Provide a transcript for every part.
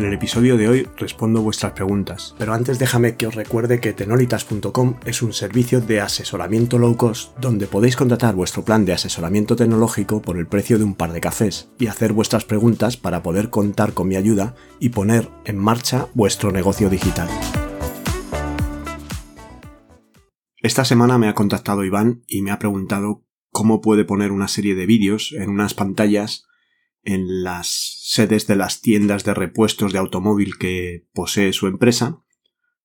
En el episodio de hoy respondo vuestras preguntas, pero antes déjame que os recuerde que tenolitas.com es un servicio de asesoramiento low cost donde podéis contratar vuestro plan de asesoramiento tecnológico por el precio de un par de cafés y hacer vuestras preguntas para poder contar con mi ayuda y poner en marcha vuestro negocio digital. Esta semana me ha contactado Iván y me ha preguntado cómo puede poner una serie de vídeos en unas pantallas en las sedes de las tiendas de repuestos de automóvil que posee su empresa.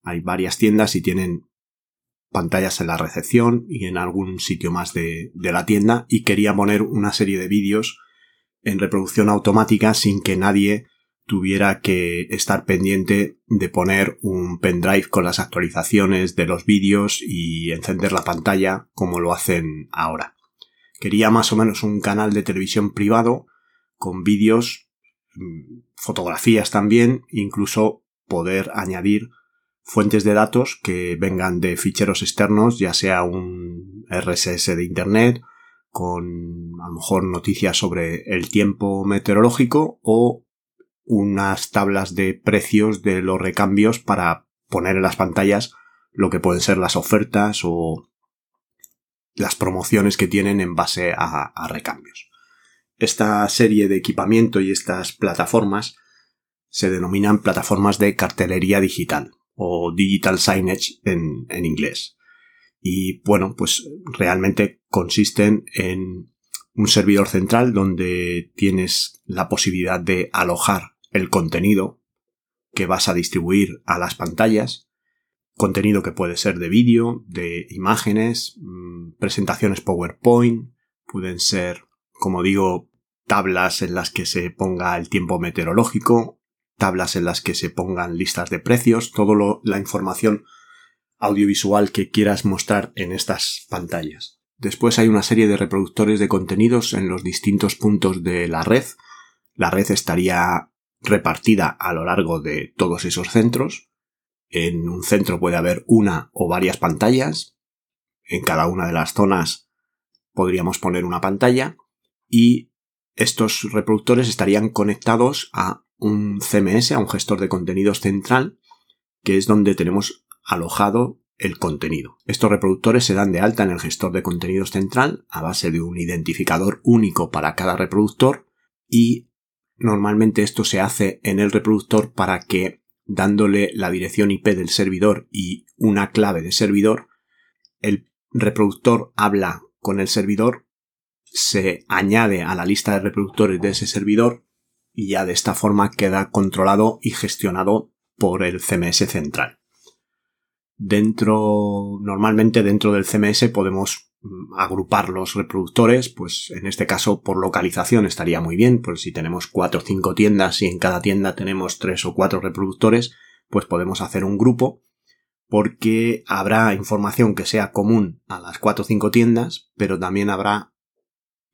Hay varias tiendas y tienen pantallas en la recepción y en algún sitio más de, la tienda y quería poner una serie de vídeos en reproducción automática sin que nadie tuviera que estar pendiente de poner un pendrive con las actualizaciones de los vídeos y encender la pantalla como lo hacen ahora. Quería más o menos un canal de televisión privado con vídeos, mm, fotografías también, incluso poder añadir fuentes de datos que vengan de ficheros externos, ya sea un RSS de Internet, con a lo mejor noticias sobre el tiempo meteorológico o unas tablas de precios de los recambios para poner en las pantallas lo que pueden ser las ofertas o las promociones que tienen en base a, a recambios. Esta serie de equipamiento y estas plataformas se denominan plataformas de cartelería digital o digital signage en, en inglés. Y bueno, pues realmente consisten en un servidor central donde tienes la posibilidad de alojar el contenido que vas a distribuir a las pantallas, contenido que puede ser de vídeo, de imágenes, mm, presentaciones PowerPoint, pueden ser como digo, tablas en las que se ponga el tiempo meteorológico, tablas en las que se pongan listas de precios, toda la información audiovisual que quieras mostrar en estas pantallas. Después hay una serie de reproductores de contenidos en los distintos puntos de la red. La red estaría repartida a lo largo de todos esos centros. En un centro puede haber una o varias pantallas. En cada una de las zonas podríamos poner una pantalla y estos reproductores estarían conectados a un CMS, a un gestor de contenidos central, que es donde tenemos alojado el contenido. Estos reproductores se dan de alta en el gestor de contenidos central a base de un identificador único para cada reproductor y normalmente esto se hace en el reproductor para que dándole la dirección IP del servidor y una clave de servidor, el reproductor habla con el servidor se añade a la lista de reproductores de ese servidor y ya de esta forma queda controlado y gestionado por el CMS central. Dentro, normalmente dentro del CMS podemos mm, agrupar los reproductores, pues en este caso por localización estaría muy bien, pues si tenemos cuatro o cinco tiendas y en cada tienda tenemos tres o cuatro reproductores, pues podemos hacer un grupo porque habrá información que sea común a las cuatro o cinco tiendas, pero también habrá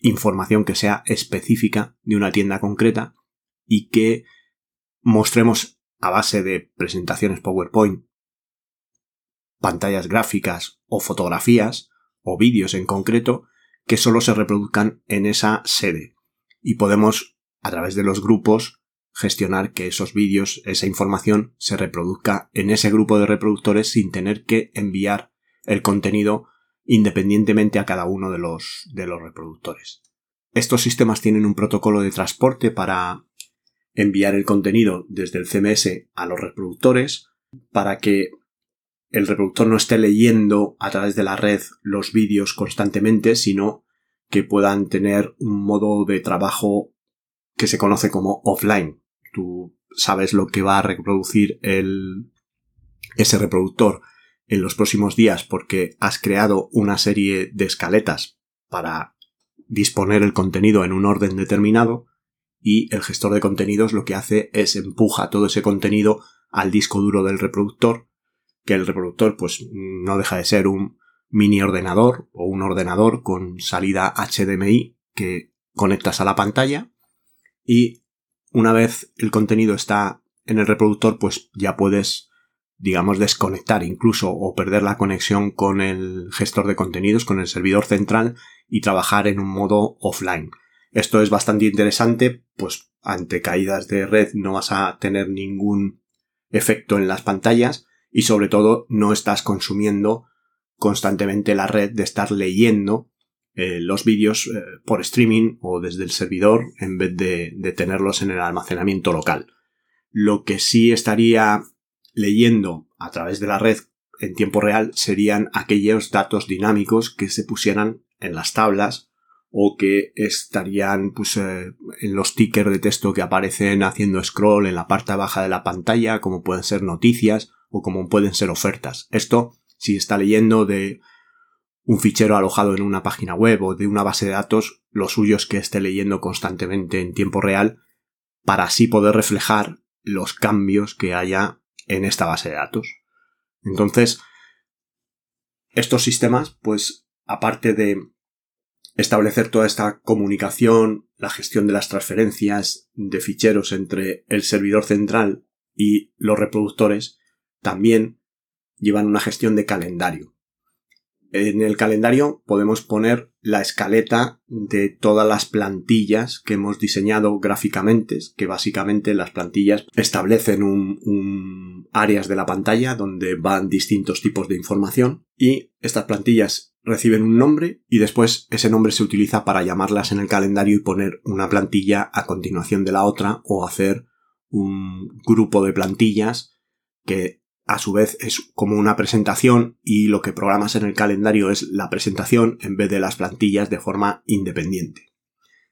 información que sea específica de una tienda concreta y que mostremos a base de presentaciones PowerPoint, pantallas gráficas o fotografías o vídeos en concreto que solo se reproduzcan en esa sede. Y podemos a través de los grupos gestionar que esos vídeos, esa información se reproduzca en ese grupo de reproductores sin tener que enviar el contenido independientemente a cada uno de los, de los reproductores. Estos sistemas tienen un protocolo de transporte para enviar el contenido desde el CMS a los reproductores para que el reproductor no esté leyendo a través de la red los vídeos constantemente, sino que puedan tener un modo de trabajo que se conoce como offline. Tú sabes lo que va a reproducir el, ese reproductor en los próximos días porque has creado una serie de escaletas para disponer el contenido en un orden determinado y el gestor de contenidos lo que hace es empuja todo ese contenido al disco duro del reproductor que el reproductor pues no deja de ser un mini ordenador o un ordenador con salida HDMI que conectas a la pantalla y una vez el contenido está en el reproductor, pues ya puedes, digamos, desconectar incluso o perder la conexión con el gestor de contenidos, con el servidor central y trabajar en un modo offline. Esto es bastante interesante, pues ante caídas de red no vas a tener ningún efecto en las pantallas y sobre todo no estás consumiendo constantemente la red de estar leyendo eh, los vídeos eh, por streaming o desde el servidor en vez de, de tenerlos en el almacenamiento local. Lo que sí estaría leyendo a través de la red en tiempo real serían aquellos datos dinámicos que se pusieran en las tablas o que estarían pues, eh, en los tickers de texto que aparecen haciendo scroll en la parte baja de la pantalla, como pueden ser noticias o como pueden ser ofertas. Esto, si está leyendo de un fichero alojado en una página web o de una base de datos, lo suyo es que esté leyendo constantemente en tiempo real para así poder reflejar los cambios que haya en esta base de datos. Entonces, estos sistemas, pues, aparte de establecer toda esta comunicación, la gestión de las transferencias de ficheros entre el servidor central y los reproductores, también llevan una gestión de calendario. En el calendario podemos poner la escaleta de todas las plantillas que hemos diseñado gráficamente, que básicamente las plantillas establecen un, áreas de la pantalla donde van distintos tipos de información y estas plantillas reciben un nombre y después ese nombre se utiliza para llamarlas en el calendario y poner una plantilla a continuación de la otra o hacer un grupo de plantillas que a su vez es como una presentación y lo que programas en el calendario es la presentación en vez de las plantillas de forma independiente.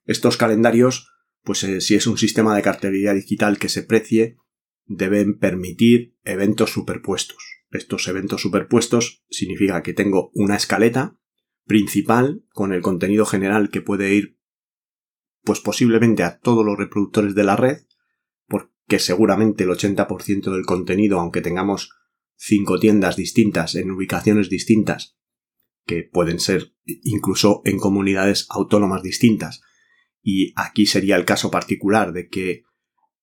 Estos calendarios, pues eh, si es un sistema de cartelería digital que se precie, deben permitir eventos superpuestos. Estos eventos superpuestos significa que tengo una escaleta principal con el contenido general que puede ir pues posiblemente a todos los reproductores de la red que seguramente el 80% del contenido, aunque tengamos cinco tiendas distintas en ubicaciones distintas, que pueden ser incluso en comunidades autónomas distintas, y aquí sería el caso particular de que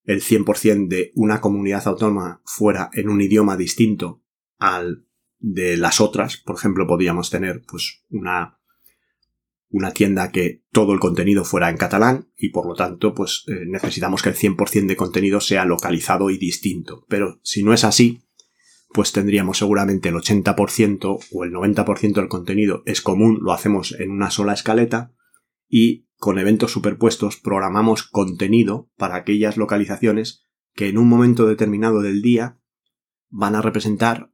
el 100% de una comunidad autónoma fuera en un idioma distinto al de las otras, por ejemplo, podríamos tener pues una una tienda que todo el contenido fuera en catalán y por lo tanto pues eh, necesitamos que el 100% de contenido sea localizado y distinto. Pero si no es así, pues tendríamos seguramente el 80% o el 90% del contenido es común, lo hacemos en una sola escaleta y con eventos superpuestos programamos contenido para aquellas localizaciones que en un momento determinado del día van a representar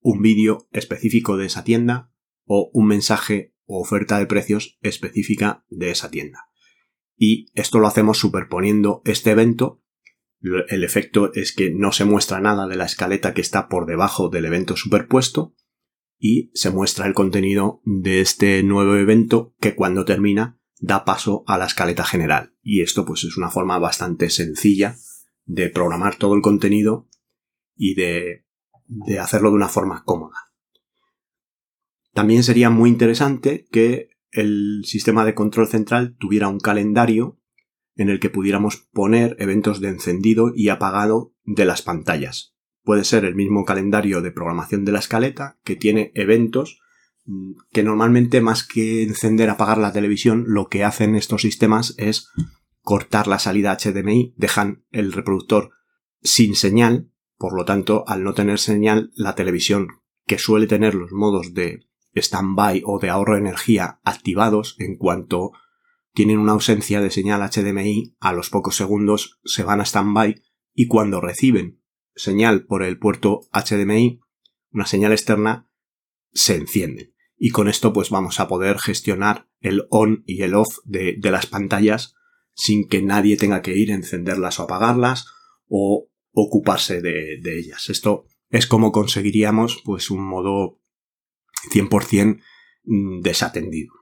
un vídeo específico de esa tienda o un mensaje oferta de precios específica de esa tienda. Y esto lo hacemos superponiendo este evento. El efecto es que no se muestra nada de la escaleta que está por debajo del evento superpuesto y se muestra el contenido de este nuevo evento que cuando termina da paso a la escaleta general. Y esto pues es una forma bastante sencilla de programar todo el contenido y de, de hacerlo de una forma cómoda. También sería muy interesante que el sistema de control central tuviera un calendario en el que pudiéramos poner eventos de encendido y apagado de las pantallas. Puede ser el mismo calendario de programación de la escaleta que tiene eventos mm, que normalmente más que encender apagar la televisión lo que hacen estos sistemas es cortar la salida HDMI, dejan el reproductor sin señal, por lo tanto al no tener señal la televisión que suele tener los modos de stand-by o de ahorro de energía activados en cuanto tienen una ausencia de señal HDMI, a los pocos segundos se van a stand-by y cuando reciben señal por el puerto HDMI, una señal externa, se encienden. Y con esto pues vamos a poder gestionar el on y el off de, las pantallas sin que nadie tenga que ir a encenderlas o apagarlas o ocuparse de, de ellas. Esto es como conseguiríamos pues un modo 100% mm, desatendido.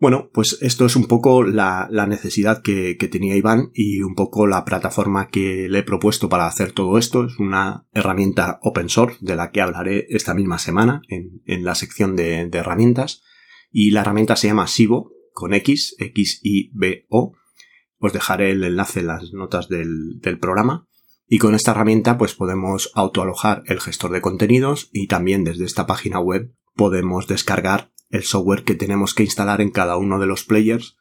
Bueno, pues esto es un poco la, necesidad que, tenía Iván y un poco la plataforma que le he propuesto para hacer todo esto. Es una herramienta open source de la que hablaré esta misma semana en, la sección de, herramientas. Y la herramienta se llama Sivo, con X, X I B O. Os dejaré el enlace en las notas del, del programa. Y con esta herramienta pues podemos autoalojar el gestor de contenidos y también desde esta página web podemos descargar el software que tenemos que instalar en cada uno de los players,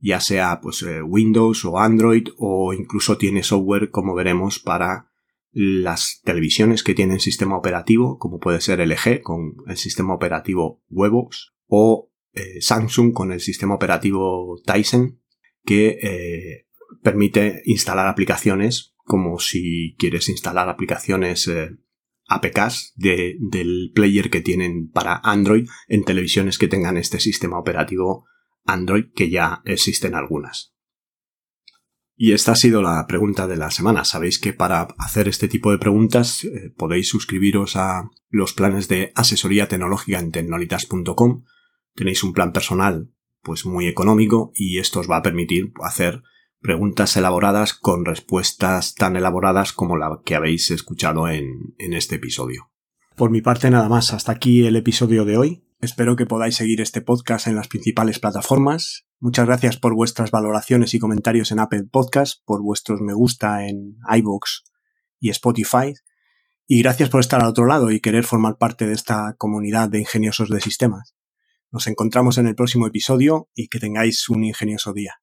ya sea pues eh, Windows o Android o incluso tiene software como veremos para las televisiones que tienen sistema operativo, como puede ser LG con el sistema operativo Webox o eh, Samsung con el sistema operativo Tyson que eh, permite instalar aplicaciones como si quieres instalar aplicaciones APKs del player que tienen para Android en televisiones que tengan este sistema operativo Android, que ya existen algunas. Y esta ha sido la pregunta de la semana. Sabéis que para hacer este tipo de preguntas eh, podéis suscribiros a los planes de asesoría tecnológica en tecnolitas.com. Tenéis un plan personal pues muy económico y esto os va a permitir hacer preguntas elaboradas con respuestas tan elaboradas como la que habéis escuchado en, en este episodio. Por mi parte nada más, hasta aquí el episodio de hoy. Espero que podáis seguir este podcast en las principales plataformas. Muchas gracias por vuestras valoraciones y comentarios en Apple Podcast, por vuestros me gusta en iVoox y Spotify. Y gracias por estar al otro lado y querer formar parte de esta comunidad de ingeniosos de sistemas. Nos encontramos en el próximo episodio y que tengáis un ingenioso día.